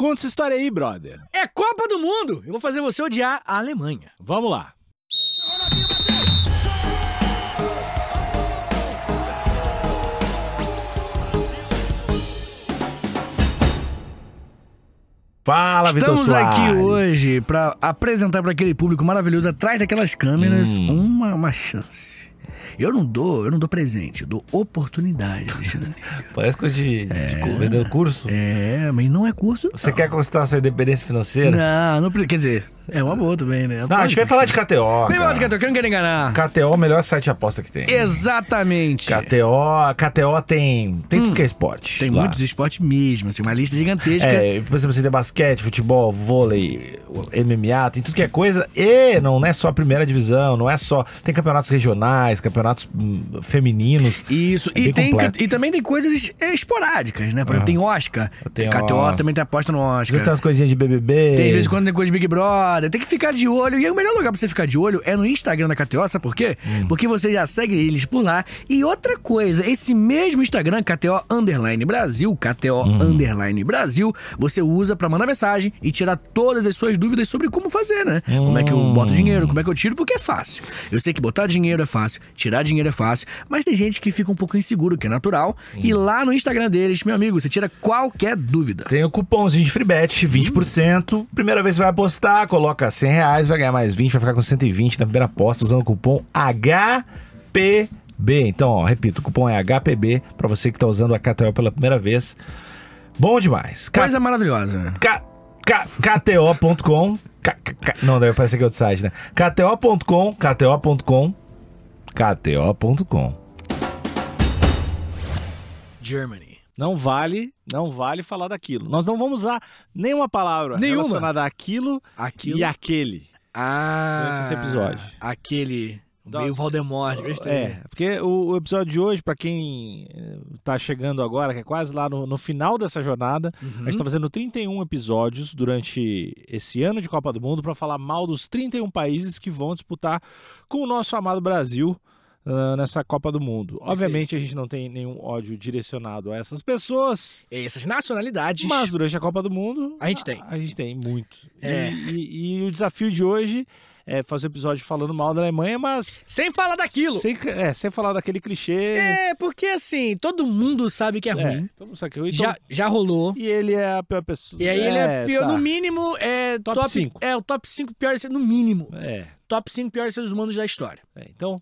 Conta essa história aí, brother. É Copa do Mundo! Eu vou fazer você odiar a Alemanha. Vamos lá. Fala, Vitor Estamos Soares. aqui hoje pra apresentar para aquele público maravilhoso atrás daquelas câmeras Hum. uma, uma chance. Eu não dou, eu não dou presente, eu dou oportunidade. Parece coisa de, de cu- vender curso. É, mas não é curso. Você quer conquistar sua independência financeira? Não, não precisa. Quer dizer, é uma boa também, né? Não, a gente vai falar de KTO. Vem lá de KTO, que eu não quero enganar. KTO é o melhor site de aposta que tem. Exatamente. KTO, KTO tem, tem tudo que é esporte. Hum. Tem lá. muitos esportes mesmo, assim, uma lista gigantesca. É, por exemplo, você tem basquete, futebol, vôlei, MMA, tem tudo que é coisa. E não é só a primeira divisão, não é só. Tem campeonatos regionais, campeonatos hum, femininos. Isso, É e, tem, completo. e também tem coisas esporádicas, né? Por exemplo, Aham. tem Oscar. Tem KTO Oscar. também tem aposta no Às vezes tem Oscar. umas coisinhas de BBB. Tem de vez em quando tem coisa de Big Brother. Tem que ficar de olho. E o melhor lugar pra você ficar de olho é no Instagram da KTO, sabe por quê? Hum. Porque você já segue eles por lá. E outra coisa, esse mesmo Instagram, KTO Underline Brasil, KTO Hum. Underline Brasil, você usa pra mandar mensagem e tirar todas as suas dúvidas sobre como fazer, né? Como é que eu Hum. boto dinheiro, como é que eu tiro, porque é fácil. Eu sei que botar dinheiro é fácil, tirar dinheiro é fácil, mas tem gente que fica um pouco inseguro, que é natural. Hum. E lá no Instagram deles, meu amigo, você tira qualquer dúvida. Tem o cupomzinho de FreeBet, 20%. Primeira vez que você vai apostar, coloca 100 reais, vai ganhar mais 20, vai ficar com 120 na primeira aposta usando o cupom HPB. Então, ó, repito, o cupom é HPB pra você que tá usando a KTO pela primeira vez. Bom demais. K- Coisa maravilhosa. K- K- KTO.com. K- K- K- Não, deve parecer que é outro site, né? KTO.com, KTO.com, KTO.com. Germany. Não vale, não vale falar daquilo. Nós não vamos usar nenhuma palavra Nenhuma. relacionada àquilo Aquilo. e àquele. Ah, durante esse episódio. Aquele. Nossa. Meio Voldemort, gostei. É, porque o, o episódio de hoje, pra quem eh, tá chegando agora, que é quase lá no, no final dessa jornada, Uhum. a gente tá fazendo 31 episódios durante esse ano de Copa do Mundo pra falar mal dos 31 países que vão disputar com o nosso amado Brasil nessa Copa do Mundo. Obviamente a gente não tem nenhum ódio direcionado a essas pessoas, Essas nacionalidades. mas durante a Copa do Mundo A gente tem. A, gente tem muito. É. E, e- e o desafio de hoje é fazer episódio falando mal da Alemanha, mas Sem falar daquilo. sem, é, sem falar daquele clichê. É, porque assim, todo mundo sabe que é, É, ruim. todo mundo sabe que é ruim, Já, então- já rolou. E ele é a pior pessoa. E aí ele é pior. tá. No mínimo, é Top top, cinco. É, o top 5 piores. No mínimo. É, Top 5 piores seres humanos da história. é, Então,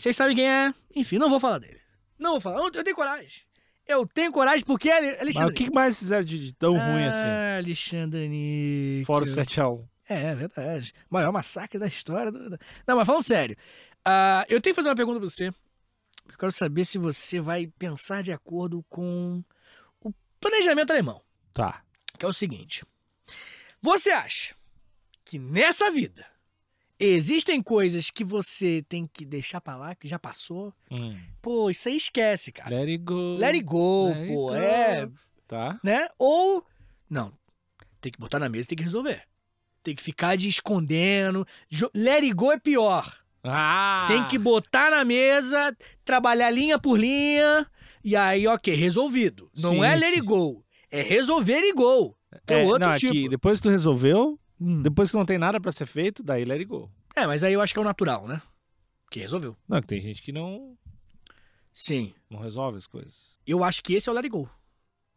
Vocês sabem quem é? Enfim, não vou falar dele. Não vou falar. Eu, eu tenho coragem. Eu tenho coragem porque é Alexandre. o que mais fizeram de, de tão ruim assim? Ah, Alexandre Níquel. Fora o 7x1. É, é verdade. Maior massacre da história. do- Não, mas falando sério. ah, eu tenho que fazer uma pergunta pra você. Eu quero saber se você vai pensar de acordo com o planejamento alemão. Tá. Que é o seguinte. Você acha que nessa vida existem coisas que você tem que deixar pra lá, que já passou? Hum. Pô, isso aí esquece, cara. Let it go. Let it go, Let it pô. go. É, Tá. né? Ou, não, tem que botar na mesa e tem que resolver. Tem que ficar de escondendo. Let it go é pior. Ah! Tem que botar na mesa, trabalhar linha por linha, e aí, ok, resolvido. Não Sim, é let sim. it go, é resolver e go. É, É, outro não, é tipo. que depois que tu resolveu, Hum. depois que não tem nada pra ser feito, daí let it go. É, mas aí eu acho que é o natural, né? Que resolveu. Não, é que tem gente que não, Sim. não resolve as coisas. Eu acho que esse é o let it go.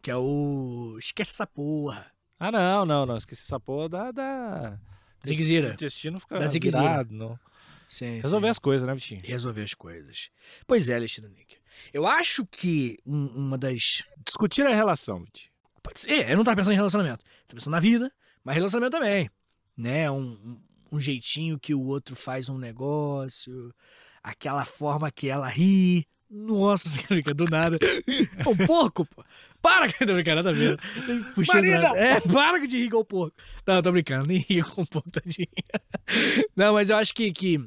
Que é o. Esquece essa porra. Ah, não, não, não. Esqueci essa porra da. da... Ziquezira. O intestino fica Da virado. Não. Sim, Resolver sim. as coisas, né, Vitinho? Resolver as coisas. Pois é, Alexandre Nick. Eu acho que um- uma das. Discutir a relação, Vitinho. Pode ser, eu não tava pensando em relacionamento. Tô pensando na vida, mas relacionamento também. Né? Um, um, jeitinho que o outro faz um negócio, aquela forma que ela ri. Nossa senhora, do nada. É um porco, pô. Para com a brincar, nada a ver. Puxando. É, para de rir com o porco. Não, tô brincando, nem rio com o porco, tadinho. Não, mas eu acho que, que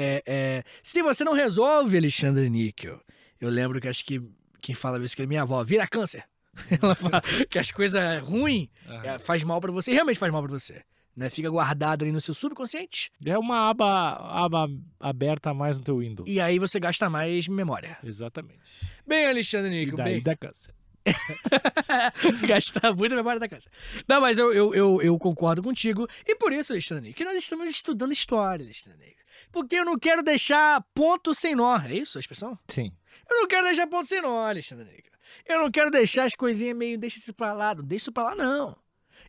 é, é, se você não resolve, Alexandre Níquel, eu lembro que acho que quem fala isso que é minha avó, vira câncer. Ela fala que as coisas ruins é, faz mal pra você, realmente faz mal pra você. Né? Fica guardado ali no seu subconsciente É uma aba, aba aberta a mais no teu Windows. e aí você gasta mais memória. Exatamente. Bem, Alexandre E Níquel, daí bem. dá câncer. Gastar muita memória da casa. Não, mas eu, eu, eu, eu concordo contigo. E por isso, Alexandre, que nós estamos estudando história, Alexandre. Porque eu não quero deixar ponto sem nó. É isso a expressão? Sim. Eu não quero deixar ponto sem nó, Alexandre. Eu não quero deixar as coisinhas meio. Deixa isso pra lá. Não deixa isso pra lá, não.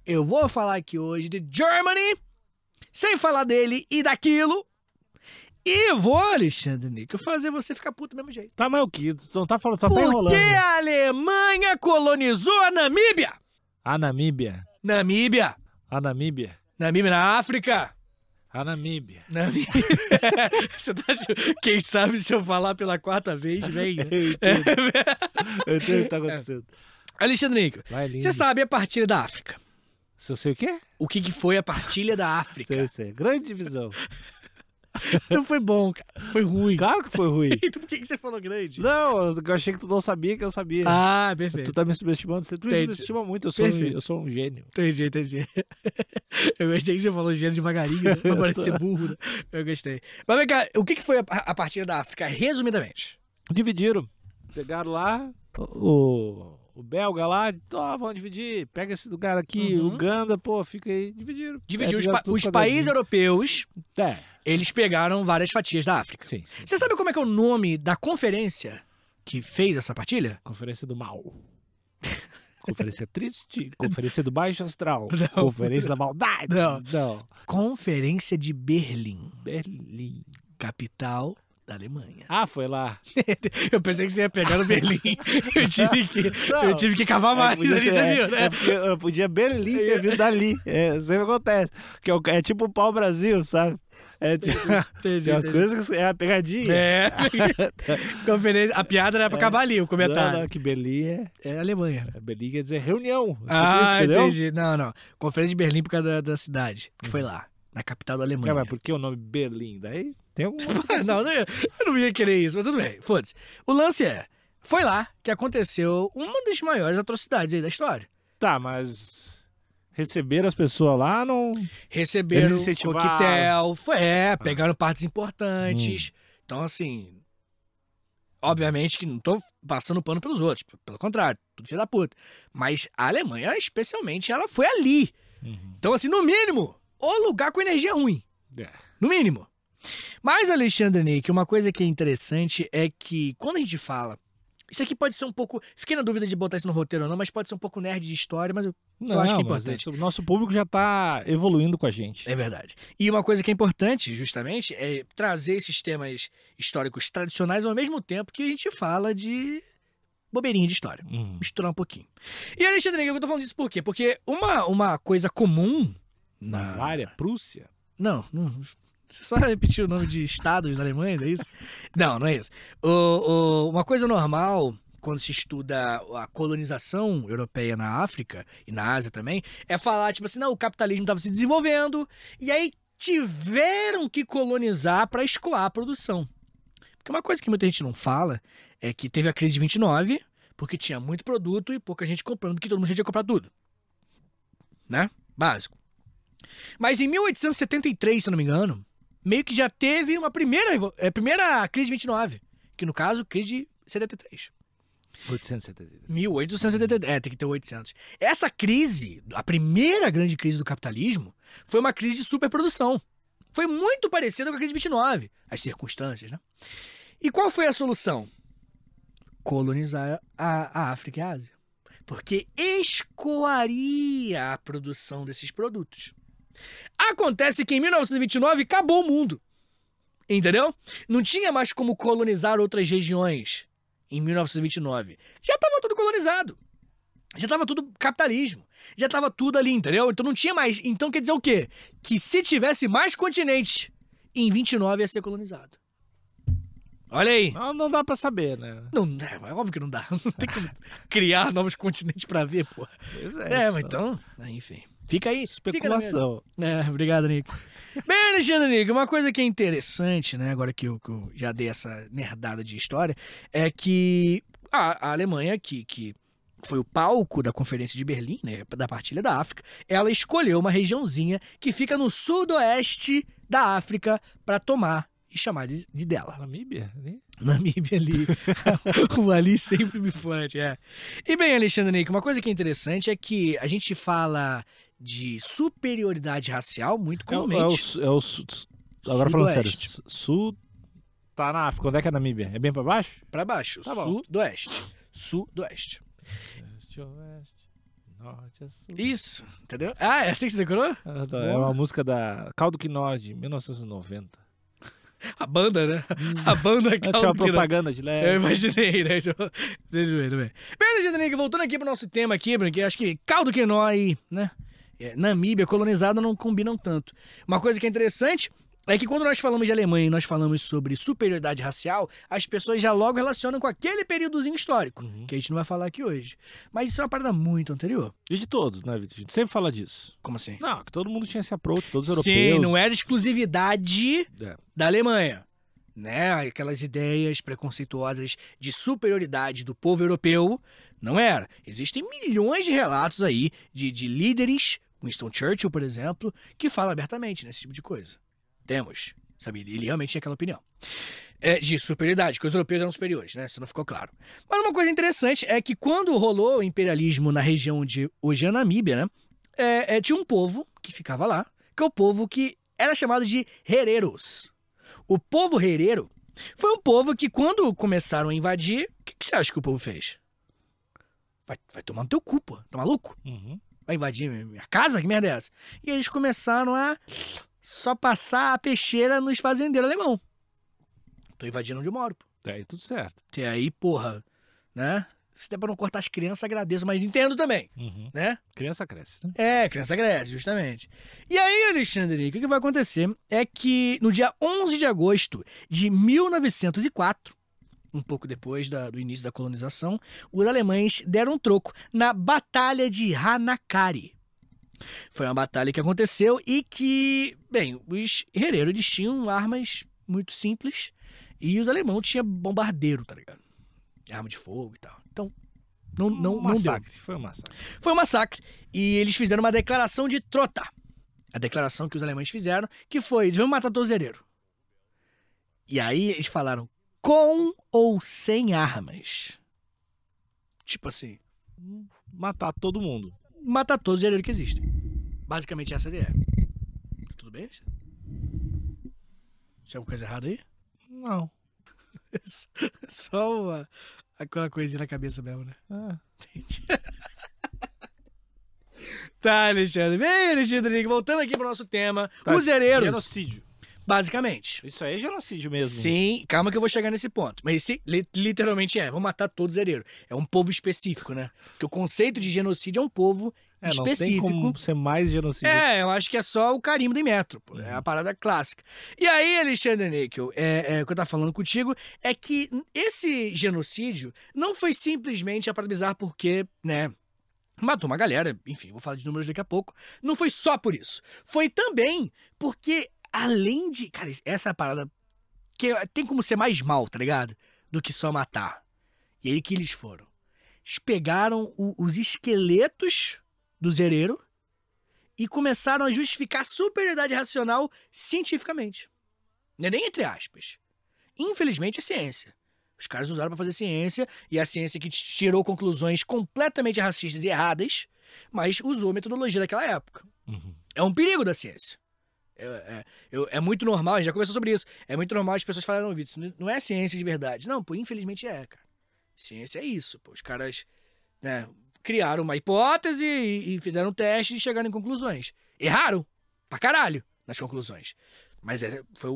Eu vou falar aqui hoje de Germany, sem falar dele e daquilo. E vou, Alexandre Nico, fazer você ficar puto do mesmo jeito. Tá, mas o que? Tu não tá falando, só tá Por enrolando. que a Alemanha colonizou a Namíbia? A Namíbia. Namíbia. A Namíbia. Namíbia na África. A Namíbia. Namíbia. Você tá Quem sabe se eu falar pela quarta vez, vem. né? Eu entendo. Eu entendo o que tá acontecendo. Alexandre Nico, você sabe a partilha da África. Se eu sei o quê? O que, que foi a partilha da África? Sei, sei. Grande divisão. Não foi bom, cara. Foi ruim. Claro que foi ruim. Então por que, que você falou grande? Não, eu achei que tu não sabia que eu sabia. Ah, tu perfeito. tá me subestimando. Você tu me subestima muito. Eu sou, um- eu sou um gênio. Entendi, entendi. Eu gostei que você falou gênero devagarinho, né? Eu parecer sou. burro. Né? Eu gostei. Mas vem cá, o que, que foi a, a partilha da África, resumidamente? Dividiram. Pegaram lá o, o belga lá, ó, vamos dividir. Pega esse lugar aqui, Uhum. Uganda, pô, fica aí. Dividiram. Dividiu É, os, pa- os quadradinho. países europeus, É, eles pegaram várias fatias da África. sim, sim. Você sabe como é que é o nome da conferência que fez essa partilha? Conferência do mal. Conferência triste, conferência do baixo astral, Não. conferência da maldade. Não. Não. Conferência de Berlim, Berlim. capital da Alemanha. Ah, foi lá. Eu pensei que você ia pegar no Berlim. Eu tive que, Não. eu tive que cavar É, mais ali, você é, viu, né? é porque eu podia Berlim ter vindo dali. É, sempre acontece. Que é, é tipo o pau Brasil, sabe? É tipo. Entendi, as coisas que é a pegadinha. É. Conferência, a piada era pra acabar ali, o Não, comentário. não, que Berlim é. É Alemanha. Berlim quer dizer reunião. Ah, isso, entendi. Não, não. Conferência de Berlim por causa da, da cidade. Que foi lá, na capital da Cara, Alemanha. mas por que o nome Berlim? Daí tem. Ah, não, eu não ia querer isso, mas tudo bem. Foda-se. O lance é, foi lá que aconteceu uma das maiores atrocidades aí da história. Tá, mas. Receber as pessoas lá não. Receberam coquetel, foi, é, pegaram partes importantes. Então, assim, obviamente que não tô passando pano pelos outros, pelo contrário, tudo filho da puta. Mas a Alemanha, especialmente, ela foi ali. Então, assim, no mínimo, o lugar com energia ruim. É. No mínimo. Mas, Alexandre Nick, uma coisa que é interessante é que quando a gente fala. Isso aqui pode ser um pouco. Fiquei na dúvida de botar isso no roteiro ou não, mas pode ser um pouco nerd de história, mas eu, eu acho que é importante. isso- O nosso público já tá evoluindo com a gente. É verdade. E uma coisa que é importante, justamente, é trazer esses temas históricos tradicionais ao mesmo tempo que a gente fala de bobeirinha de história. Uhum. Misturar um pouquinho. E, Alexandre Nick, eu tô falando disso por quê? Porque uma, uma coisa comum. Bavária, Prússia. Não, não. Você só repetiu o nome de estados alemães, é isso? Não, não é isso. O, o- uma coisa normal, quando se estuda a colonização europeia na África e na Ásia também, é falar, tipo assim, não, o capitalismo estava se desenvolvendo, e aí tiveram que colonizar para escoar a produção. Porque uma coisa que muita gente não fala é que teve a crise de 29, porque tinha muito produto e pouca gente comprando, porque todo mundo já tinha comprado tudo. Né? Básico. Mas em 1873, se não me engano, meio que já teve uma primeira, é, primeira crise de 29. Que no caso, crise de 73. 873. 1873. É, tem que ter 800. Essa crise, a primeira grande crise do capitalismo, foi uma crise de superprodução. Foi muito parecida com a crise de 29. As circunstâncias, né? E qual foi a solução? Colonizar a, a África e a Ásia. Porque escoaria a produção desses produtos. Acontece que em 1929 acabou o mundo. Entendeu? Não tinha mais como colonizar outras regiões em 1929. Já estava tudo colonizado. Já estava tudo capitalismo. Já estava tudo ali, entendeu? Então não tinha mais. Então quer dizer o quê? Que se tivesse mais continentes, em 29 ia ser colonizado. Olha aí. Não, não dá pra saber, né? Não, é, é óbvio que não dá. Não tem como criar novos continentes pra ver, pô. Pois É, mas então, né, enfim. Fica aí. Fica. Especulação. É, obrigado, Nico. Bem, Alexandre Nico, uma coisa que é interessante, né, agora que eu, que eu já dei essa nerdada de história, é que a, a Alemanha, que, que foi o palco da Conferência de Berlim, né, da partilha da África, ela escolheu uma regiãozinha que fica no sudoeste da África para tomar e chamar de, de dela. Namíbia? ali? Namíbia ali. o ali sempre me fode, é. E bem, Alexandre Nick, uma coisa que é interessante é que a gente fala de superioridade racial muito É, o- comumente. é o, é o agora falando sério, sul tá na África. Onde é que é a Namíbia? É bem pra baixo? Pra baixo, Tá sudoeste. Sudoeste. Leste, oeste, norte, a sul. Isso, entendeu? Ah, é assim que você decorou? Ah, tá, É uma música da Caldo que Nord, 1990. A banda, né? A banda Ah, Tinha Caldo uma que propaganda de Eu leve. imaginei, né? Deixa eu eu ver, eu. Bem, Alexandre Nick, voltando aqui pro nosso tema aqui, porque acho que caldo quinó e, né? É, Namíbia colonizada não combinam tanto. Uma coisa que é interessante é que quando nós falamos de Alemanha e nós falamos sobre superioridade racial, as pessoas já logo relacionam com aquele períodozinho histórico, Uhum. que a gente não vai falar aqui hoje. Mas isso é uma parada muito anterior. E de todos, né, Vitor? A gente sempre fala disso. Como assim? Não, que todo mundo tinha esse approach, todos os europeus. Sim, não era exclusividade É. da Alemanha. Né? Aquelas ideias preconceituosas de superioridade do povo europeu. Não era. Existem milhões de relatos aí de, de líderes, Winston Churchill, por exemplo, que fala abertamente nesse tipo de coisa. Temos. Sabe? Ele realmente tinha aquela opinião. É, de superioridade, que os europeus eram superiores, né? Isso não ficou claro. Mas uma coisa interessante é que quando rolou o imperialismo na região de hoje é a Namíbia, né? É, é, tinha um povo que ficava lá, que é o povo que era chamado de hereros. O povo herero foi um povo que, quando começaram a invadir, o que, que você acha que o povo fez? Vai, vai tomar no teu cu, pô. Tá maluco? Uhum. Vai invadir minha casa? Que merda é essa? E eles começaram a só passar a peixeira nos fazendeiros alemão. Tô invadindo onde eu moro, pô. Tá aí tudo certo. E aí, porra, né? Se der pra não cortar as crianças, agradeço, mas entendo também, Uhum. né? Criança cresce, né? É, criança cresce, justamente. E aí, Alexandre, o que, que vai acontecer é que no dia 11 de agosto de 1904, um pouco depois da- do início da colonização, os alemães deram um troco na Batalha de Hanakari. Foi uma batalha que aconteceu e que, bem, os herreiros tinham armas muito simples e os alemães tinham bombardeiro, tá ligado? Arma de fogo e tal. Então, não, não, um não deu. massacre. Foi um massacre. Foi um massacre. E eles fizeram uma declaração de trota. A declaração que os alemães fizeram, que foi: vamos matar todos os herreiros. E aí eles falaram: com ou sem armas. Tipo assim, Matar todo mundo. matar todos os herreiros que existem. Basicamente essa é ideia. Tudo bem? Tinha alguma coisa errada aí? Não. Só uma, aquela coisinha na cabeça mesmo, né? Ah, Entendi. tá, Alexandre. Bem, Alexandre, voltando aqui pro nosso tema. tá. Os herreiros, Genocídio. Basicamente. Isso aí é genocídio mesmo. Sim, calma que eu vou chegar nesse ponto. Mas esse li- literalmente é, vamos matar todos os herreiros. É um povo específico, né? Porque o conceito de genocídio é um povo É, não tem específico. como ser mais genocídio. É, eu acho que é só o carimbo do metro, pô. É a parada clássica. E aí, Alexandre Níquel, é, é, o que eu tava falando contigo é que esse genocídio não foi simplesmente a paralisar porque, né, matou uma galera, enfim, vou falar de números daqui a pouco. Não foi só por isso. Foi também porque, além de. Cara, essa é a parada que tem como ser mais mal, tá ligado? Do que só matar. E aí que eles foram? Eles pegaram o- os esqueletos dos herreiros e começaram a justificar a superioridade racional cientificamente. Não é nem entre aspas. Infelizmente é ciência. Os caras usaram pra fazer ciência, e a ciência que tirou conclusões completamente racistas e erradas, mas usou a metodologia daquela época. Uhum. É um perigo da ciência. É, é- é muito normal, a gente já conversou sobre isso. É muito normal as pessoas falarem, não, Vitor, isso não é ciência de verdade. Não, pô, infelizmente é, cara. Ciência é isso, pô. Os caras né, criaram uma hipótese e, e fizeram testes e chegaram em conclusões. Erraram pra caralho nas conclusões. Mas é, foi,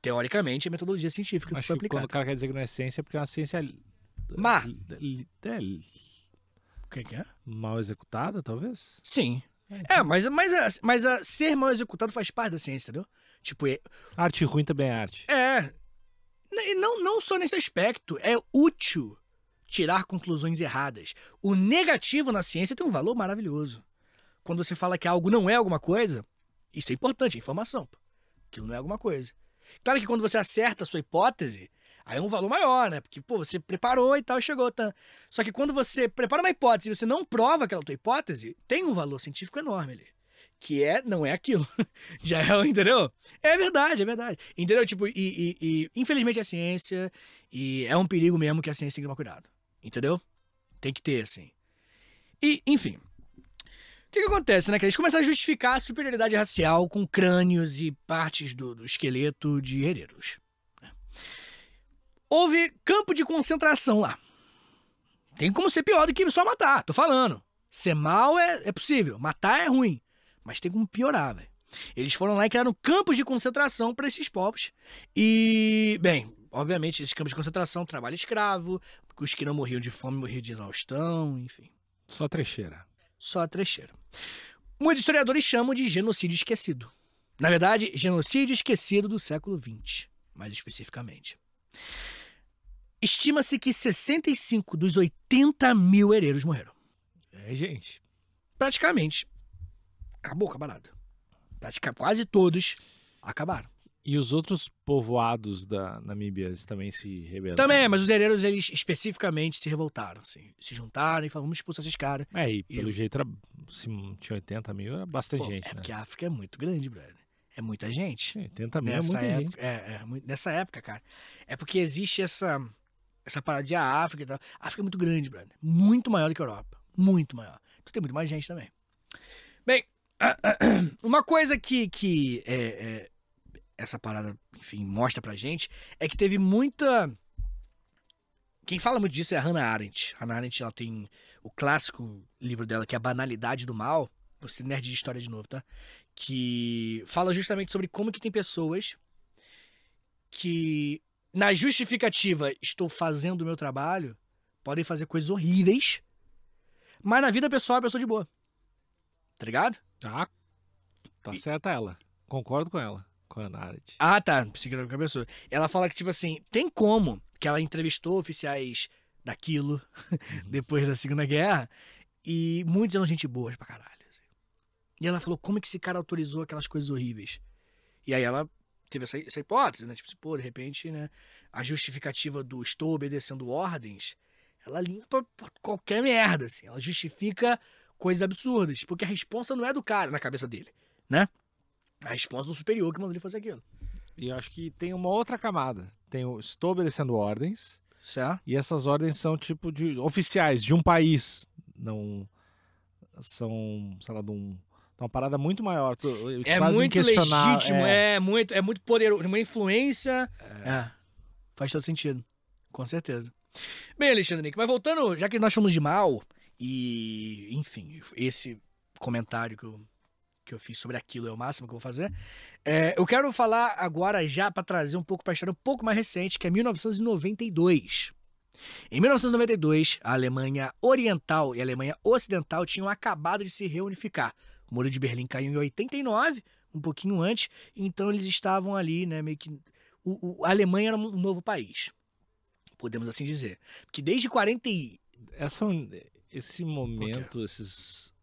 teoricamente, a metodologia científica que Acho foi que quando aplicada. o cara quer dizer que não é ciência, é porque é uma ciência. Má. É, O que, que é? mal executada, talvez? Sim. É, mas, mas, a- mas a ser mal executado faz parte da ciência, entendeu? Tipo, é, Arte ruim também é arte. É. E não, não só nesse aspecto. É útil tirar conclusões erradas. O negativo na ciência tem um valor maravilhoso. Quando você fala que algo não é alguma coisa, isso é importante, é informação. Aquilo não é alguma coisa. Claro que quando você acerta a sua hipótese, aí é um valor maior, né? Porque, pô, você preparou e tal, chegou. Tá? Só que quando você prepara uma hipótese e você não prova aquela tua hipótese, tem um valor científico enorme ali. que é, não é aquilo. Já é, entendeu? É verdade, é verdade. Entendeu? Tipo, e, e- e, infelizmente é ciência e é um perigo mesmo que a ciência tem que tomar cuidado. Entendeu? Tem que ter, assim. E, enfim. O que, que acontece, né? Que eles começaram a justificar a superioridade racial com crânios e partes do, do esqueleto de herreiros. Houve campo de concentração lá. Tem como ser pior do que só matar, tô falando. Ser mal é, é possível, matar é ruim. Mas tem como piorar, velho. Eles foram lá e criaram campos de concentração para esses povos. E, bem, obviamente, esses campos de concentração, trabalho escravo, os que não morriam de fome morriam de exaustão, enfim. Só trecheira. Só trecheira. Muitos historiadores chamam de genocídio esquecido. Na verdade, genocídio esquecido do século XX, mais especificamente. Estima-se que 65 dos 80 mil herreiros morreram. É, gente. Praticamente. Acabou com a parada. Pratica- quase todos acabaram. E os outros povoados da Namíbia também se rebelaram? Também, mas os herreiros, eles especificamente se revoltaram, assim. Se juntaram e falaram, vamos expulsar esses caras. É, e pelo E- jeito era, se tinha 80 mil, era bastante Pô, gente, é né? porque a África é muito grande, brother. É muita gente. Sim, 80 mil nessa é muita gente. época, é, é, muito- nessa época, cara. É porque existe essa essa parada de África e tal. A África é muito grande, brother. Muito maior do que a Europa. Muito maior. Então tem muito mais gente também. Bem, uma coisa que, que é, é, essa parada, enfim, mostra pra gente é que teve muita. Quem fala muito disso é a Hannah Arendt. Hannah Arendt ela tem o clássico livro dela, que é A Banalidade do Mal. Você nerd de história de novo, tá? Que fala justamente sobre como que tem pessoas que, na justificativa, estou fazendo o meu trabalho, podem fazer coisas horríveis, mas na vida pessoal é pessoa de boa. Tá ligado? Ah, tá certa ela. Concordo com ela, com a Naret. Ah, tá. Que era qualquer pessoa. Ela fala que, tipo assim, tem como que ela entrevistou oficiais daquilo depois da Segunda Guerra e muitos eram gente boas pra caralho. assim. E ela falou como que esse cara autorizou aquelas coisas horríveis. E aí ela teve essa, essa hipótese, né? Tipo, assim, pô, de repente, né? A justificativa do estou obedecendo ordens, ela limpa qualquer merda, assim. Ela justifica coisas absurdas, porque a responsa não é do cara na cabeça dele, né? A resposta do superior que mandou ele fazer aquilo. E eu acho que tem uma outra camada. Tem o estou obedecendo ordens, Certo? e essas ordens são tipo de oficiais de um país. Não são, sei lá, de, um, de uma parada muito maior. tu- É quase muito legítimo, é. é. muito, é muito poderoso, uma influência. É. Faz todo sentido. Com certeza. Bem, Alexandre Nick, mas voltando, já que nós falamos de mal, e, enfim, esse comentário que eu, que eu fiz sobre aquilo é o máximo que eu vou fazer. é, eu quero falar agora já para trazer um pouco para a história um pouco mais recente, que é 1992. Em 1992, a Alemanha Oriental e a Alemanha Ocidental tinham acabado de se reunificar. O Muro de Berlim caiu em 89, um pouquinho antes, então eles estavam ali, né, meio que o, o- a Alemanha era um novo país. Podemos assim dizer. Porque desde 40 e... Essa, esse momento, esses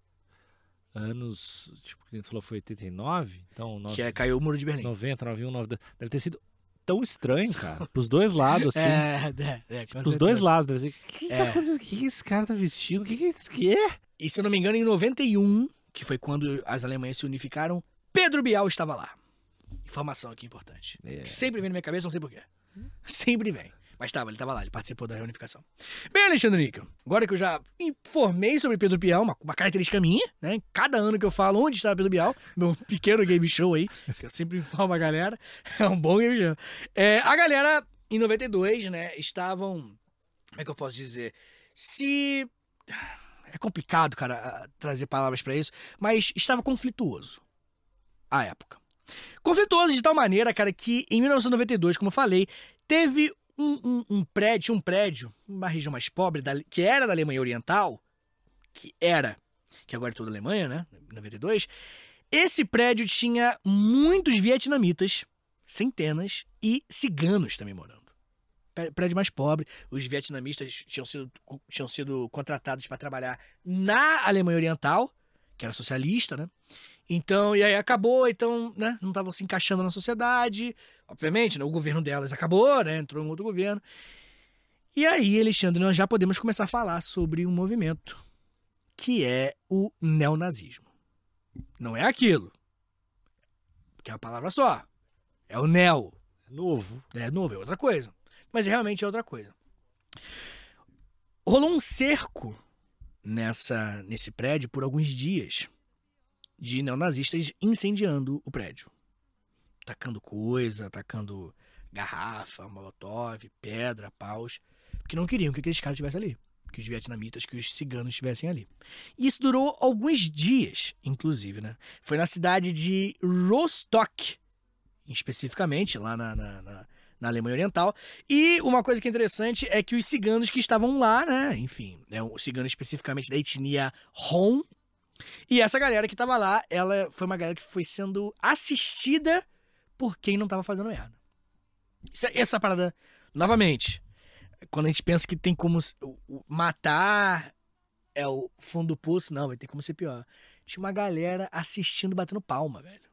anos, tipo, que a gente falou foi 89, então nove- que é, caiu o Muro de Berlim. 90, 91, 92, deve ter sido tão estranho, cara. Pros dois lados, assim. É, é, é, Pros dois lados, deve ser. O que, que É. tá acontecendo? O que, que esse cara tá vestindo? O que, que, que é? E se eu não me engano, em 91, que foi quando as Alemanhas se unificaram, Pedro Bial estava lá. Informação aqui importante. É. Sempre vem na minha cabeça, não sei porquê. Sempre vem. Mas estava, ele estava lá, ele participou da reunificação. Bem, Alexandre Níquel, agora que eu já informei sobre Pedro Bial, uma, uma característica minha, né? Cada ano que eu falo onde está Pedro Bial, meu pequeno game show aí, que eu sempre informo a galera, é um bom game show. É, a galera, em 92, né, estavam, como é que eu posso dizer, se... É complicado, cara, trazer palavras pra isso, mas estava conflituoso à época. Conflituoso de tal maneira, cara, que em 1992, como eu falei, teve um, um- um prédio, um prédio, uma região mais pobre, da- que era da Alemanha Oriental, que era, que agora é toda a Alemanha, né, 92, esse prédio tinha muitos vietnamitas, centenas, e ciganos também morando. Prédio mais pobre, os vietnamistas tinham sido, tinham sido contratados para trabalhar na Alemanha Oriental, que era socialista, né? Então, e aí acabou, então, né? Não estavam se encaixando na sociedade. Obviamente, né, o governo delas acabou, né? Entrou um outro governo. E aí, Alexandre, nós já podemos começar a falar sobre um movimento que é o neonazismo. Não é aquilo. Que é uma palavra só. É o neo. Novo. É novo, é outra coisa. Mas realmente é outra coisa. Rolou um cerco nessa, nesse prédio por alguns dias de neonazistas incendiando o prédio. Tacando coisa, tacando garrafa, molotov, pedra, paus. Porque não queriam que aqueles caras estivessem ali. Que os vietnamitas, que os ciganos estivessem ali. E isso durou alguns dias, inclusive, né? Foi na cidade de Rostock, especificamente, lá na, na, na, na Alemanha Oriental. E uma coisa que é interessante é que os ciganos que estavam lá, né? Enfim, é um cigano especificamente da etnia Hon. E essa galera que estava lá, ela foi uma galera que foi sendo assistida por quem não estava fazendo merda. Isso, essa parada, novamente, quando a gente pensa que tem como matar é o fundo do poço, não, vai ter como ser pior. Tinha uma galera assistindo, batendo palma, velho.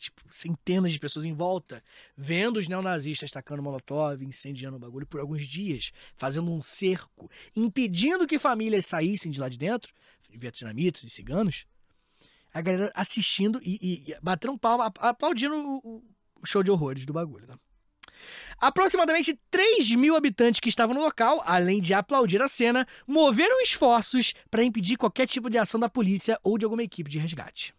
Tipo, centenas de pessoas em volta, vendo os neonazistas tacando molotov, incendiando o bagulho por alguns dias, fazendo um cerco, impedindo que famílias saíssem de lá de dentro, vietnamitas e ciganos. A galera assistindo e, e, e batendo palma, ap- aplaudindo o, o- o show de horrores do bagulho, né? Aproximadamente 3 mil habitantes que estavam no local, além de aplaudir a cena, moveram esforços para impedir qualquer tipo de ação da polícia ou de alguma equipe de resgate.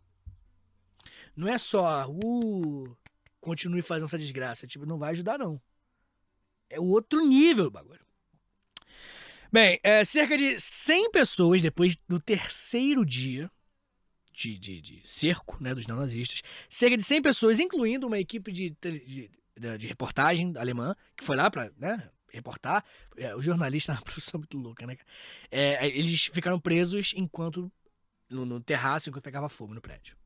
Não é só, uh, continue fazendo essa desgraça. Tipo, não vai ajudar, não. É outro nível do bagulho. Bem, é, cerca de 100 pessoas, depois do terceiro dia de, de, de cerco né, dos neonazistas, cerca de 100 pessoas, incluindo uma equipe de, de, de, reportagem alemã, que foi lá pra né, reportar. É, o jornalista é uma profissão muito louca, né? É, eles ficaram presos enquanto. No, no terraço, enquanto pegava fogo no prédio.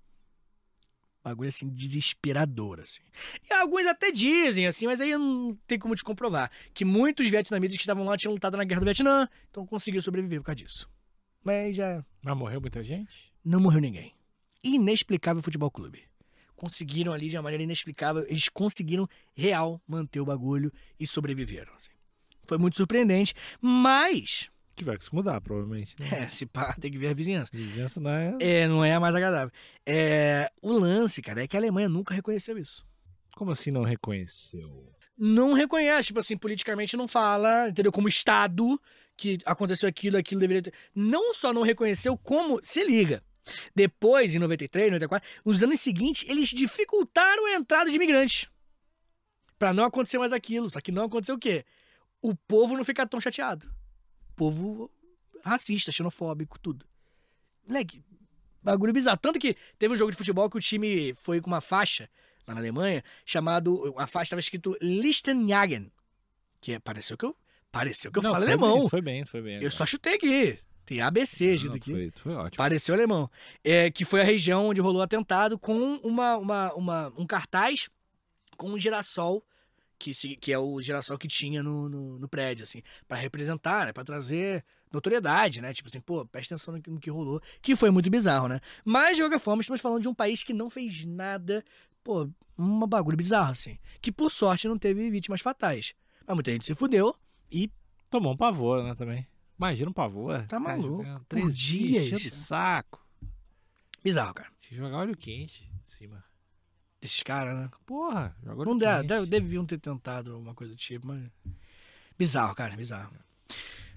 Bagulho assim, desesperador, assim. E alguns até dizem, assim, mas aí não tem como te comprovar. Que muitos vietnamitas que estavam lá tinham lutado na guerra do Vietnã, então conseguiram sobreviver por causa disso. Mas já Mas morreu muita gente? não morreu ninguém. Inexplicável futebol clube. Conseguiram ali de uma maneira inexplicável, eles conseguiram real manter o bagulho e sobreviveram. assim. Foi muito surpreendente, mas. Tiver que se mudar, provavelmente. Né? É, se pá, tem que ver a vizinhança. Vizinhança não é. É, não é a mais agradável. É, o lance, cara, é que a Alemanha nunca reconheceu isso. Como assim não reconheceu? Não reconhece, tipo assim, politicamente não fala, entendeu? Como Estado, que aconteceu aquilo, aquilo deveria ter. Não só não reconheceu, como. Se liga. Depois, em 93, 94, nos anos seguintes, eles dificultaram a entrada de imigrantes. Pra não acontecer mais aquilo. Só que não aconteceu o quê? O povo não fica tão chateado. Povo racista, xenofóbico, tudo. Moleque, bagulho bizarro. Tanto que teve um jogo de futebol que o time foi com uma faixa lá na Alemanha, chamado. A faixa estava escrito Lichtenjagen. Que é- pareceu que eu. Pareceu que eu Não, falo alemão. Bem, foi bem, foi bem. eu só chutei aqui. Tem ABC, gente aqui. Foi, foi ótimo. Pareceu alemão. É, que foi a região onde rolou o atentado com uma, uma, uma- um cartaz com um girassol, que, se- que é o girassol que tinha no, no, no prédio, assim, para representar, né, para trazer notoriedade, né? Tipo assim, pô, presta atenção no que, no que rolou, que foi muito bizarro, né? Mas, de qualquer forma, estamos falando de um país que não fez nada, pô, um bagulho bizarro, assim, que por sorte não teve vítimas fatais. Mas muita gente se fudeu e Tomou um pavor, né, também. Imagina um pavor. Tá maluco. Três dias. dias. Enchendo o saco. bizarro, cara. Se jogar óleo quente em cima. Esses caras, né? Porra, óleo Não deve, deviam ter tentado alguma coisa do tipo, mas. Bizarro, cara, bizarro.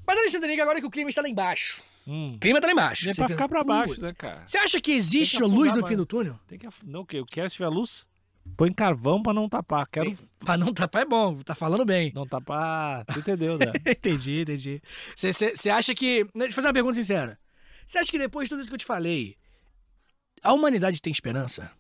Mas Alexandre, Niga, agora que o clima está lá embaixo. Hum. O clima tá lá embaixo. Você pra fica, ficar pra baixo, "Putz, né, cara? Você acha que existe que luz no fim do túnel? Tem que af... Não? Eu quero se tiver luz, põe carvão pra não tapar. Quero Pra não tapar é bom, tá falando bem. não tapar. Tu entendeu, né? entendi, entendi. Você acha que. Deixa eu fazer uma pergunta sincera. Você acha que depois de tudo isso que eu te falei, a humanidade tem esperança?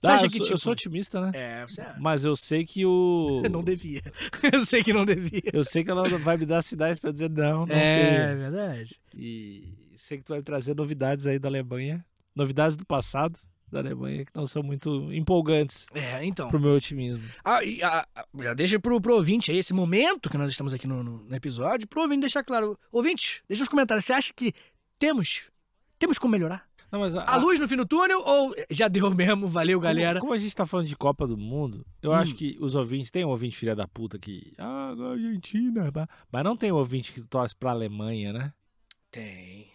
Você Ah, acha eu, que, sou, eu tipo. sou otimista, né? É, você é. Mas eu sei que o. Não devia. Eu sei que não devia. Eu sei que ela vai me dar sinais pra dizer não, não é, sei. verdade. E sei que tu vai me trazer novidades aí da Alemanha. Novidades do passado da Alemanha que não são muito empolgantes É, então. pro meu otimismo. Ah, e, ah, ah, já deixa pro, pro ouvinte aí, esse momento que nós estamos aqui no, no- no episódio, pro ouvinte deixar claro. Ouvinte, deixa nos comentários, você acha que temos, temos como melhorar? Não, mas A luz no fim do túnel ou já deu mesmo, valeu galera? Como, como a gente tá falando de Copa do Mundo, eu Hum. acho que os ouvintes, tem um ouvinte filha da puta que. Ah, Argentina. Mas não tem um ouvinte que torce pra Alemanha, né? Tem.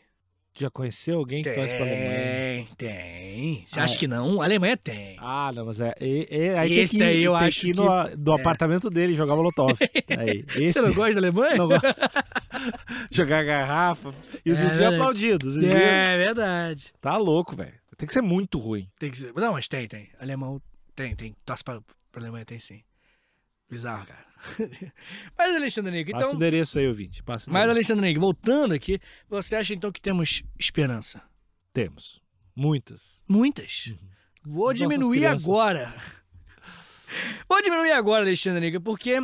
Já conheceu alguém que torce pra Alemanha? Tem, tem. Você Ah, acha é. que não? A Alemanha tem. Ah, não, mas é. é, é aí tem Esse que aí eu tem acho que no, do é. apartamento dele jogar molotov. Aí, esse, Você não gosta da Alemanha? não gosta. jogar garrafa. E os É vizinhos verdade. aplaudidos. É verdade. Tá louco, velho. Tem que ser muito ruim. Tem que ser. Não, mas tem, tem. Alemão tem, tem. Torce pra, pra Alemanha, tem sim. Bizarro, cara. mas, Alexandre Nico, Passa o então. endereço aí, ouvinte. Passa Mas. Alexandre Nico, voltando aqui, você acha então que temos esperança? Temos. Muitas. Muitas. Vou As diminuir agora. Vou diminuir agora, Alexandre Nico, porque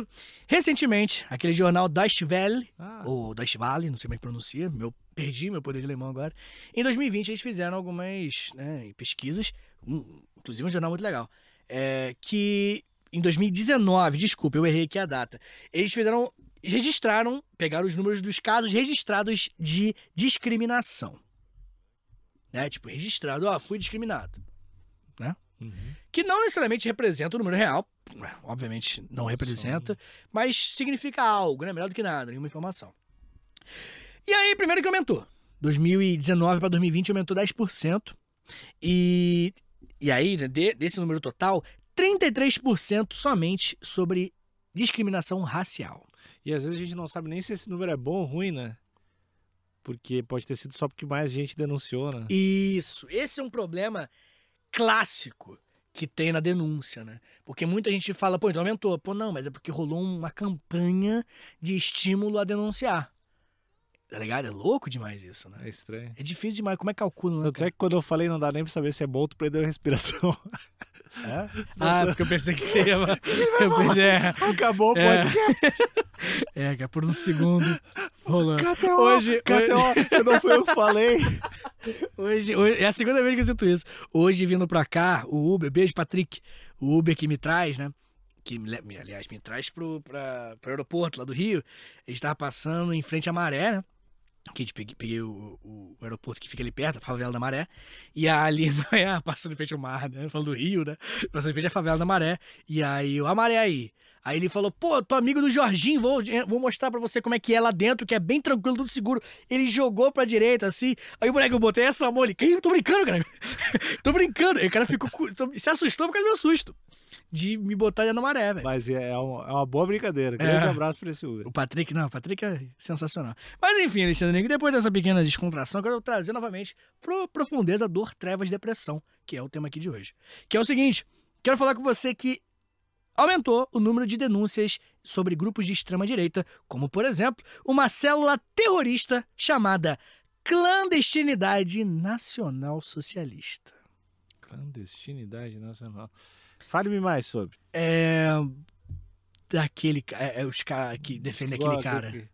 recentemente, aquele jornal Deutsche Welle, Ah, ou Deutsche Welle, não sei como é que pronuncia, meu, perdi meu poder de alemão agora. Em 2020 eles fizeram algumas né, pesquisas, um- inclusive um jornal muito legal, é, que em 2019, desculpa, eu errei aqui a data, eles fizeram, registraram, pegaram os números dos casos registrados de discriminação. Né? Tipo, registrado, ó, fui discriminado. uhum. Que não necessariamente representa o número real, obviamente não representa, mas significa algo, né? Melhor do que nada, nenhuma informação. E aí, primeiro que aumentou. 2019 para 2020 aumentou 10%. E, e aí, né, de- desse número total, 33% somente sobre discriminação racial. E às vezes a gente não sabe nem se esse número é bom ou ruim, né? Porque pode ter sido só porque mais gente denunciou, né? Isso, esse é um problema clássico que tem na denúncia, né? Porque muita gente fala, pô, então aumentou. Pô, não, mas é porque rolou uma campanha de estímulo a denunciar. Tá ligado? É louco demais isso, né? É estranho. É difícil demais. Como é que calcula, né? Tanto é que quando eu falei não dá nem pra saber se é bom, tu prendeu a respiração. É? Ah, porque eu pensei que seria. Eu pensei, é, Acabou o É. podcast. é, cara, por um segundo rolando. KTO, Hoje- KTO, eu não fui eu que falei. Hoje, hoje- é a segunda vez que eu sinto isso. Hoje, vindo pra cá, o Uber, beijo, Patrick, o Uber que me traz, né? Que, aliás, me traz pro, pra, pro aeroporto lá do Rio. Ele estava passando em frente à maré, né? Que a gente peguei, peguei o, o- o aeroporto que fica ali perto, a favela da Maré. E ali, não é, passando em frente ao mar, né? Falando do Rio, né? Passando em frente à favela da Maré. E aí, eu, a Maré aí. Aí ele falou, pô, tô amigo do Jorginho, vou, vou mostrar pra você como é que é lá dentro, que é bem tranquilo, tudo seguro. Ele jogou pra direita, assim. Aí o moleque, eu botei essa mão, ele, "Ih, eu tô brincando, cara. tô brincando. Aí o cara ficou, se assustou por causa do meu susto. De me botar ali na maré, velho. Mas é, uma, é uma boa brincadeira. Grande É. abraço pra esse Uber. O Patrick, não, o Patrick é sensacional. Mas enfim, Alexandre depois dessa pequena descontração, eu quero trazer novamente pro profundeza, dor, trevas, depressão, que é o tema aqui de hoje. Que é o seguinte, quero falar com você que aumentou o número de denúncias sobre grupos de extrema-direita, como, por exemplo, uma célula terrorista chamada Clandestinidade Nacional Socialista. Clandestinidade nacional. Fale-me mais sobre. É... Daquele... É, é os caras que defendem aquele cara. aquele-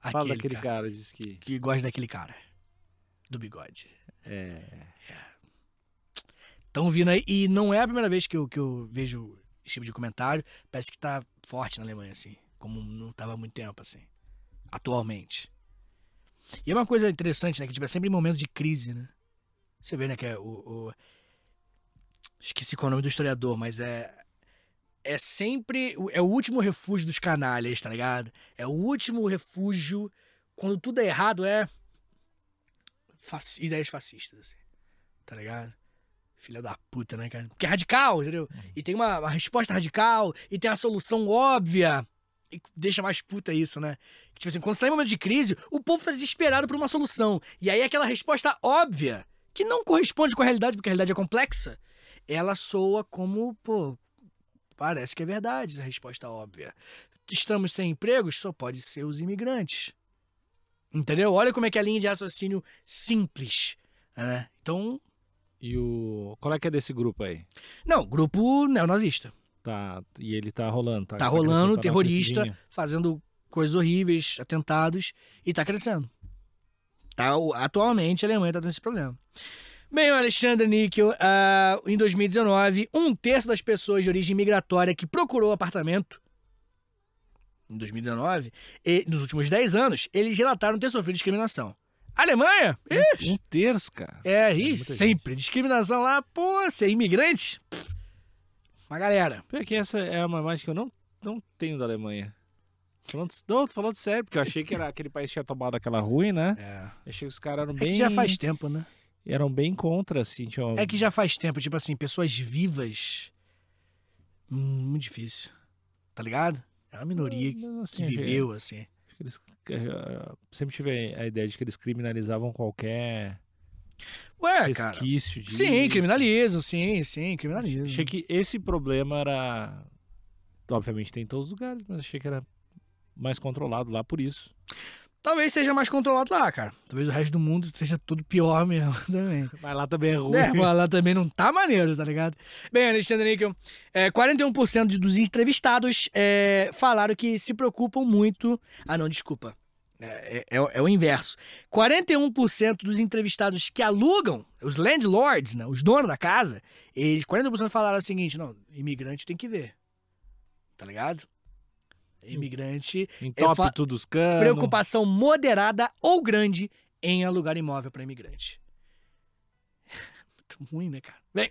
Fala Aquele daquele cara. cara, diz que. Que gosta daquele cara. Do bigode. É. Estão vindo aí. E não é a primeira vez que eu, que eu vejo esse tipo de comentário. Parece que tá forte na Alemanha, assim. Como não tava há muito tempo, assim. Atualmente. E é uma coisa interessante, né? Que tiver sempre em momentos de crise, né? Você vê, né? Que é o. o... Esqueci qual é o nome do historiador, mas é. É sempre. É o último refúgio dos canalhas, tá ligado? É o último refúgio. Quando tudo é errado, é. Faci... Ideias fascistas, assim. Tá ligado? Filha da puta, né, cara? Porque é radical, entendeu? E tem uma, uma resposta radical, e tem a solução óbvia. E deixa mais puta isso, né? Que, tipo assim, quando você tá em momento de crise, o povo tá desesperado por uma solução. E aí aquela resposta óbvia, que não corresponde com a realidade, porque a realidade é complexa, ela soa como, pô, parece que é verdade essa resposta óbvia. Estamos sem empregos? Só pode ser os imigrantes. Entendeu? Olha como é que é a linha de raciocínio simples. Né? Então, E o. Qual é que é desse grupo aí? não, grupo neonazista. Tá. E ele tá rolando, tá? Tá crescendo, rolando, tá terrorista, fazendo coisas horríveis, atentados, e tá crescendo. Tá, atualmente a Alemanha tá tendo esse problema. Bem, o Alexandre Níquel, ah, em 2019, um terço das pessoas de origem migratória que procurou apartamento em 2019, e, nos últimos 10 anos, eles relataram ter sofrido discriminação. Alemanha? Ih, Um terço, cara. é, É e sempre. Discriminação lá, pô, ser imigrante? Pff, Uma galera. Pior que essa é uma imagem que eu não, não tenho da Alemanha. Falando, não, tô falando sério, porque eu achei que era aquele país que tinha tomado aquela ruim, né? É. Achei que os caras eram É bem. que já faz tempo, né? Eram bem contra, assim. Tinha uma- É que já faz tempo, tipo assim, pessoas vivas. Hum, muito difícil. Tá ligado? É uma minoria que Mas, assim, que achei- viveu, assim. acho que eles, eh, sempre tive a ideia de que eles criminalizavam qualquer Ué, cara. resquício disso. Sim, criminalizam, sim, sim, criminalizam. Achei que esse problema era. Obviamente tem em todos os lugares, mas achei que era mais controlado lá por isso. Talvez seja mais controlado lá, cara. Talvez o resto do mundo seja tudo pior mesmo também. Mas lá também é ruim. É, mas lá também não tá maneiro, tá ligado? Bem, Alexandre Níquel, é, 41% de- dos entrevistados é, falaram que se preocupam muito. Ah, não, desculpa. É, é- é o- é o inverso. 41% dos entrevistados que alugam, os landlords, né, os donos da casa, eles 40% falaram o seguinte: não, imigrante tem que ver. Tá ligado? Imigrante, Entope tudo os canos. preocupação moderada ou grande em alugar imóvel para imigrante. Muito ruim, né, cara? Bem,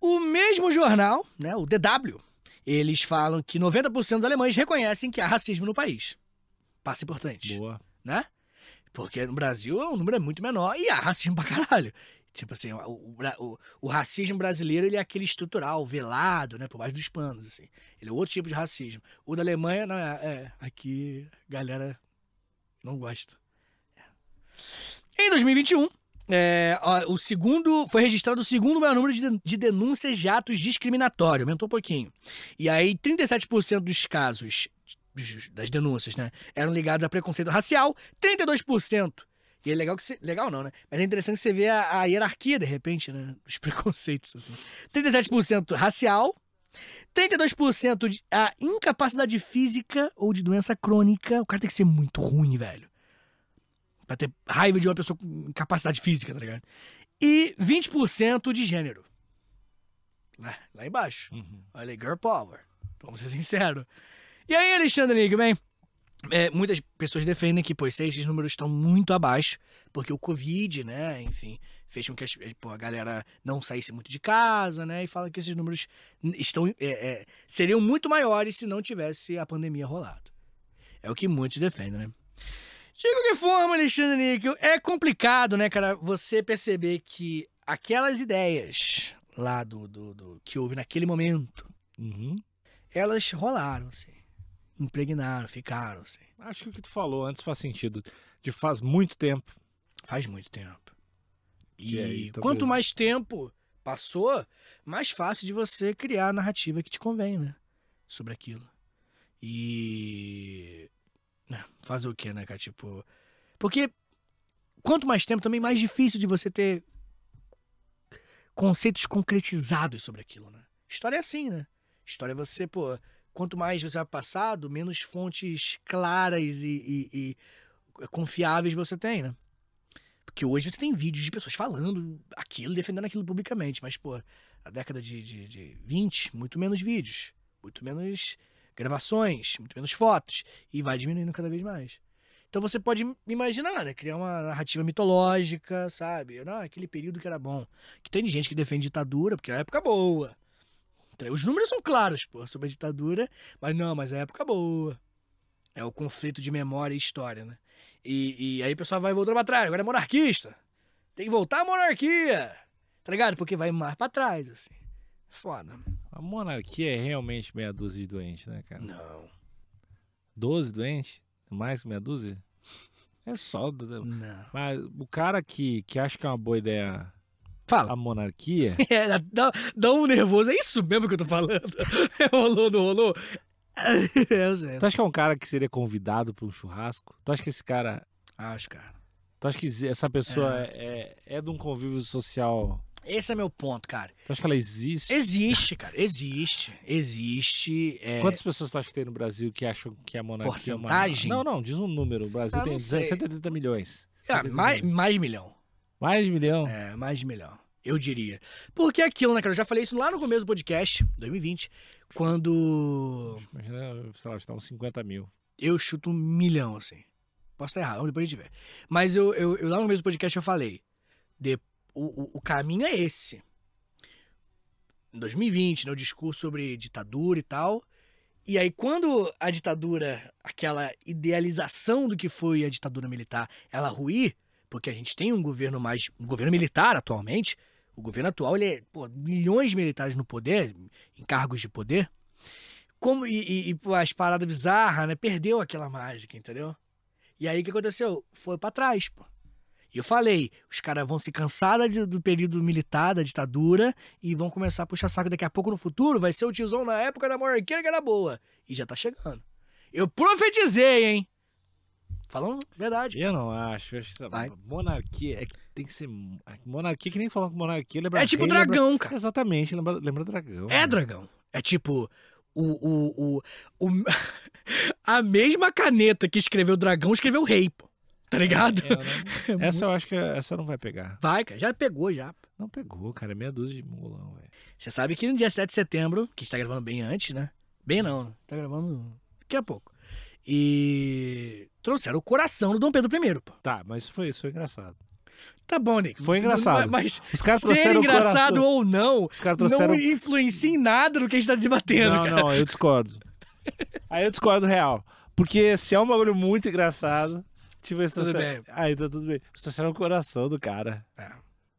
o mesmo jornal, né, o DW, eles falam que 90% dos alemães reconhecem que há racismo no país. Passo importante, Boa. né? Porque no Brasil o número é muito menor e há racismo pra caralho. Tipo assim, o, o, o- racismo brasileiro ele é aquele estrutural, velado, né, por baixo dos panos, assim. Ele é outro tipo de racismo. O da Alemanha, não, é, é, aqui galera não gosta. Em 2021, é, o segundo foi registrado o segundo maior número de, den- de denúncias de atos discriminatórios, aumentou um pouquinho. E aí 37% dos casos das denúncias, né, eram ligados a preconceito racial, 32% e é legal que você, legal não, né? Mas é interessante você ver a, a hierarquia de repente, né, dos preconceitos assim. 37% racial, 32% de a incapacidade física ou de doença crônica. O cara tem que ser muito ruim, velho. Pra ter raiva de uma pessoa com incapacidade física, tá ligado? E 20% de gênero. Lá, lá embaixo. Uhum. Olha aí, girl power. Vamos ser sinceros. E aí, Alexandre Nick, bem? É, muitas pessoas defendem que, pô, esses números estão muito abaixo, porque o Covid, né, enfim, fez com que as- pô, a galera não saísse muito de casa, né, e fala que esses números estão, é, é, seriam muito maiores se não tivesse a pandemia rolado. É o que muitos defendem, né? De qualquer forma, Alexandre Níquel, é complicado, né, cara, você perceber que aquelas ideias lá do, do, do que houve naquele momento, Uhum. elas rolaram, assim. Impregnaram, ficaram, assim. Acho que o que tu falou antes faz sentido. De faz muito tempo. Faz muito tempo. Que E aí, talvez- quanto mais tempo passou, mais fácil de você criar a narrativa que te convém, né? Sobre aquilo. E. né, Fazer o quê, né, cara? Tipo. Porque quanto mais tempo, também mais difícil de você ter conceitos concretizados sobre aquilo, né? História é assim, né? História é você, pô. Quanto mais você vai passado, menos fontes claras e, e- e confiáveis você tem, né? Porque hoje você tem vídeos de pessoas falando aquilo, defendendo aquilo publicamente. Mas, pô, na década de, de, de 20, muito menos vídeos, muito menos gravações, muito menos fotos. E vai diminuindo cada vez mais. Então você pode imaginar, né? Criar uma narrativa mitológica, sabe? Não, aquele período que era bom. Que tem gente que defende ditadura, porque é uma época boa. Então, Os números são claros, pô, sobre a ditadura. Mas não, mas é época boa. É o conflito de memória e história, né? E, e aí o pessoal vai voltando pra trás. Agora é monarquista. Tem que voltar à monarquia. Tá ligado? Porque vai mais pra trás, assim. Foda. A monarquia é realmente meia dúzia de doentes, né, cara? Não. Doze doentes? Mais que meia dúzia? É só. Não. Mas o cara que, que acha que é uma boa ideia Fala. a monarquia. É, dá, dá um nervoso. É isso mesmo que eu tô falando. rolou, não rolou? É. Tu acha que é um cara que seria convidado para um churrasco? Tu acha que esse cara. Acho, cara. Tu acha que essa pessoa é, é, é de um convívio social? Esse é meu ponto, cara. Tu acha que ela existe? Existe, cara. Existe. Existe. é, Quantas pessoas tu acha que tem no Brasil que acham que a monarquia é uma... Porcentagem? Não, não, diz um número. O Brasil Ah, tem não sei. 180 milhões. 180 mais, milhões. mais milhão. Mais de milhão? É, mais de milhão. Eu diria. Porque é aquilo, né, cara? Eu já falei isso lá no começo do podcast, 2020, quando Imagina, sei lá, está uns 50 mil. eu chuto um milhão, assim. Posso estar errado, depois a gente vê. Mas eu, eu, eu lá no mesmo podcast eu falei. de- o, o, o caminho é esse. Em 2020, né, o discurso sobre ditadura e tal. E aí, quando a ditadura, aquela idealização do que foi a ditadura militar, ela ruir, porque a gente tem um governo mais. um governo militar atualmente. O governo atual, ele é pô, milhões de militares no poder, em cargos de poder. Como, e, e, e as paradas bizarras, né? Perdeu aquela mágica, entendeu? E aí o que aconteceu? Foi pra trás, pô. E eu falei, os caras vão se cansar do período militar, da ditadura, e vão começar a puxar saco daqui a pouco no futuro. Vai ser o tiozão na época da monarquia que era boa. E já tá chegando. Eu profetizei, hein? Falando verdade. Eu não acho. eu acho que essa Vai. monarquia é que tem que ser. Monarquia, que nem falando que monarquia lembra. É tipo rei, dragão, lembra- cara. Exatamente, lembra, lembra dragão. É dragão. É tipo. O, o, o, o- a mesma caneta que escreveu dragão escreveu rei, pô. Tá ligado? É, eu não- essa eu acho que essa não vai pegar. Vai, cara. Já pegou, já. Não pegou, cara. É meia dúzia de mongolão, velho. Você sabe que no dia 7 de setembro, que a gente tá gravando bem antes, né? Bem não, tá gravando daqui a pouco. E trouxeram o coração do Dom Pedro I, pô. Tá, mas isso foi, isso foi engraçado. Tá bom, Nick. Foi engraçado. Mas Os caras ser engraçado coração. ou não, Os caras trouxeram. não influencia em nada no que a gente tá debatendo, Não, cara. não, eu discordo. Aí eu discordo real. Porque se é um bagulho muito engraçado, tipo, eles Tudo trouxeram... Aí tá tudo bem. Eles trouxeram o coração do cara. É.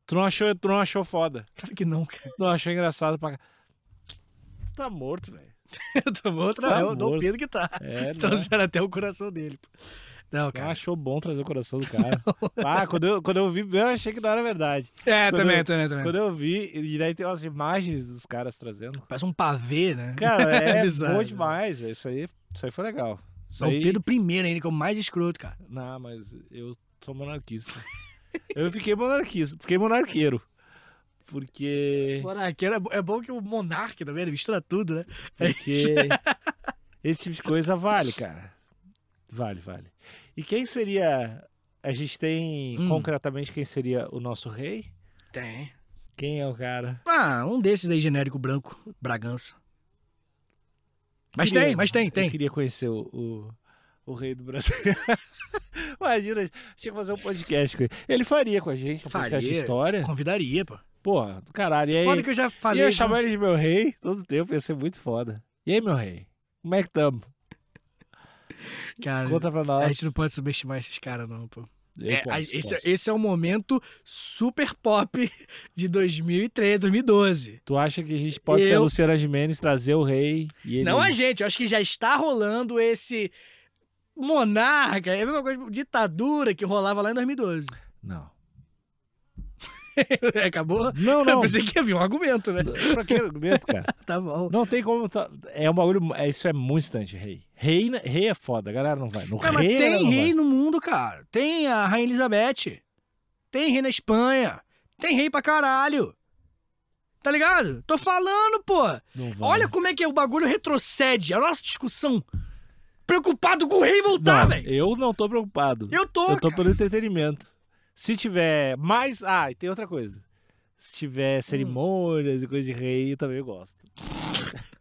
Tu não achou, tu não achou foda. Claro que não, cara. Não achou engraçado pra. Tu tá morto, velho. Eu tô outra, Tá é o. Pedro que tá. É, não, Trouxeram até o coração dele. Não, não cara. achou bom trazer o coração do cara. Ah, quando eu, quando eu vi, eu achei que não era verdade. É, Quando também, eu- também, também. Quando eu vi, e daí tem umas imagens dos caras trazendo. Parece um pavê, né? Cara, é bizarro, bom né? demais. Isso aí, isso aí foi legal. Isso aí... Pedro I ainda, que é o mais escroto, cara. Não, mas eu sou monarquista. eu fiquei monarquista, fiquei monarqueiro. Porque. Monarqueiro é bo- é bom que o monarca também, ele mistura tudo, né? Porque esse tipo de coisa vale, cara. Vale, vale. E quem seria. A gente tem Hum. concretamente quem seria o nosso rei? Tem. Quem é o cara? Ah, um desses aí genérico branco, Bragança. Mas Queria- tem, mas tem, Eu tem. queria conhecer o, o, o rei do Brasil. Imagina, tinha que fazer um podcast com ele. Ele faria com a gente um podcast de Faria. história. Convidaria, pô. Porra, do caralho. E aí, Foda que eu já falei. ia né? chamar ele de meu rei todo tempo, ia ser muito foda. E aí, meu rei? Como é que tamo? Cara, Conta pra nós. a gente não pode subestimar esses caras, não, pô. Eu É, posso, esse, posso. esse é o momento super pop de 2003, 2012. Tu acha que a gente pode ser a Eu- Luciana Gimenez, trazer o rei e ele... Não a gente, eu acho que já está rolando esse monarca, é a mesma coisa, ditadura que rolava lá em 2012. Não. Acabou? Não, Eu não. pensei que havia um argumento, né? pra que argumento, cara? Tá bom. Não tem como... tá- É um bagulho... É, isso é muito instante, rei. Rei, né- rei é foda, a galera não vai. No mas rei, tem não rei no mundo, cara. Tem a Rainha Elizabeth. Tem rei na Espanha. Tem rei pra caralho. Tá ligado? Tô falando, pô. Não vai. Olha como é que o bagulho retrocede. A nossa discussão. Preocupado com o rei voltar, velho. eu não tô preocupado. Eu tô, Eu tô cara. pelo entretenimento. Se tiver mais. Ah, e tem outra coisa. Se tiver Hum. cerimônias e coisa de rei, eu também gosto.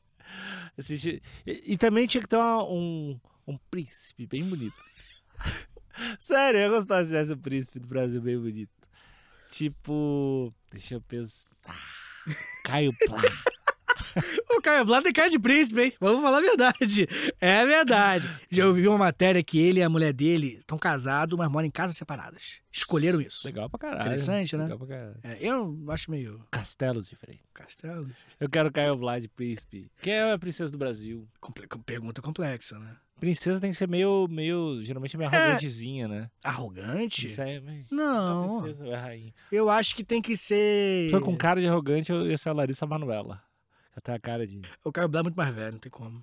E, e também tinha que ter uma- um, um príncipe bem bonito. Sério, eu ia gostar se tivesse um príncipe do Brasil bem bonito. Tipo. Deixa eu pensar. Caio Plá. Caio tem cara de príncipe, hein? Vamos falar a verdade. É verdade. Já ouvi uma matéria que ele e a mulher dele estão casados, mas moram em casas separadas. Escolheram isso. Legal pra caralho. Interessante, né? Legal pra caralho. É, eu acho meio. Castelos diferentes. Castelos. Eu quero Caio de príncipe. Quem é a princesa do Brasil? Comple- Pergunta complexa, né? Princesa tem que ser meio, meio geralmente meio É. arrogantezinha, né? Arrogante? Isso aí é meio... Não. A princesa é rainha. Eu acho que tem que ser. Se for com cara de arrogante, eu ia ser a Larissa Manoela. Até a cara de... O Caio Blá é muito mais velho, não tem como.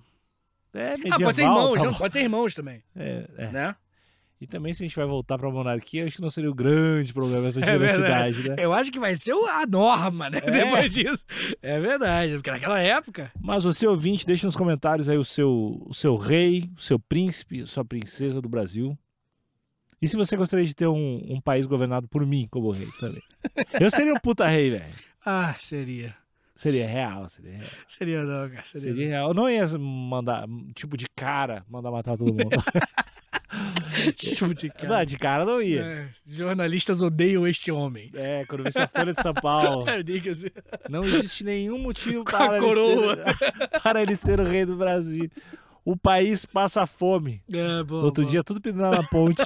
É, Ah, medieval. pode ser irmãos, tá pode ser irmãos também, É, é. né? E também se a gente vai voltar pra monarquia, acho que não seria o grande problema essa É diversidade, né? Eu acho que vai ser a norma, né? É. Depois disso. É verdade, porque naquela época. Mas você ouvinte, deixa nos comentários aí o seu, o seu rei, o seu príncipe, sua princesa do Brasil. E se você gostaria de ter um, um país governado por mim como rei também. Eu seria um puta rei, velho. Ah, seria. Seria real, seria real. Seria não, cara. Seria, Seria real. Eu não ia mandar, tipo, de cara, mandar matar todo mundo. Tipo de cara. Não, de cara não ia. É, jornalistas odeiam este homem. É, quando vê a Folha de São Paulo. Assim, Não existe nenhum motivo Com para ele, ser, para ele ser o rei do Brasil. O país passa fome. É, bom, outro bom. dia, tudo pendurado na ponte.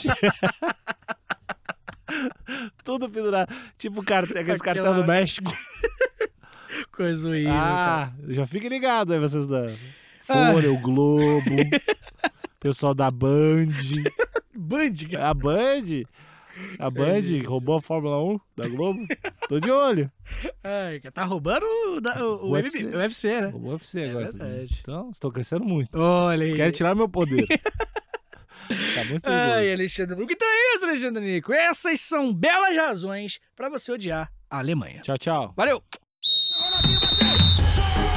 tudo pendurado. Tipo aqueles Aquela- cartão do México. Coisa horrível. Ah, já fiquem ligados aí, vocês da Ah. Folha, o Globo, pessoal da Band. Band, cara. A Band. A Band roubou a Fórmula 1 da Globo. Tô de olho. Ai, tá roubando o, da- o, o, UFC. O UFC, né? Roubou o UFC É agora. verdade. Então, estou crescendo muito. Olha aí. Eles querem tirar meu poder. tá muito. Ai, Alexandre Bruco. Então é isso, Alexandre Nico. Essas são belas razões pra você odiar a Alemanha. Tchau, tchau. Valeu! Bateu!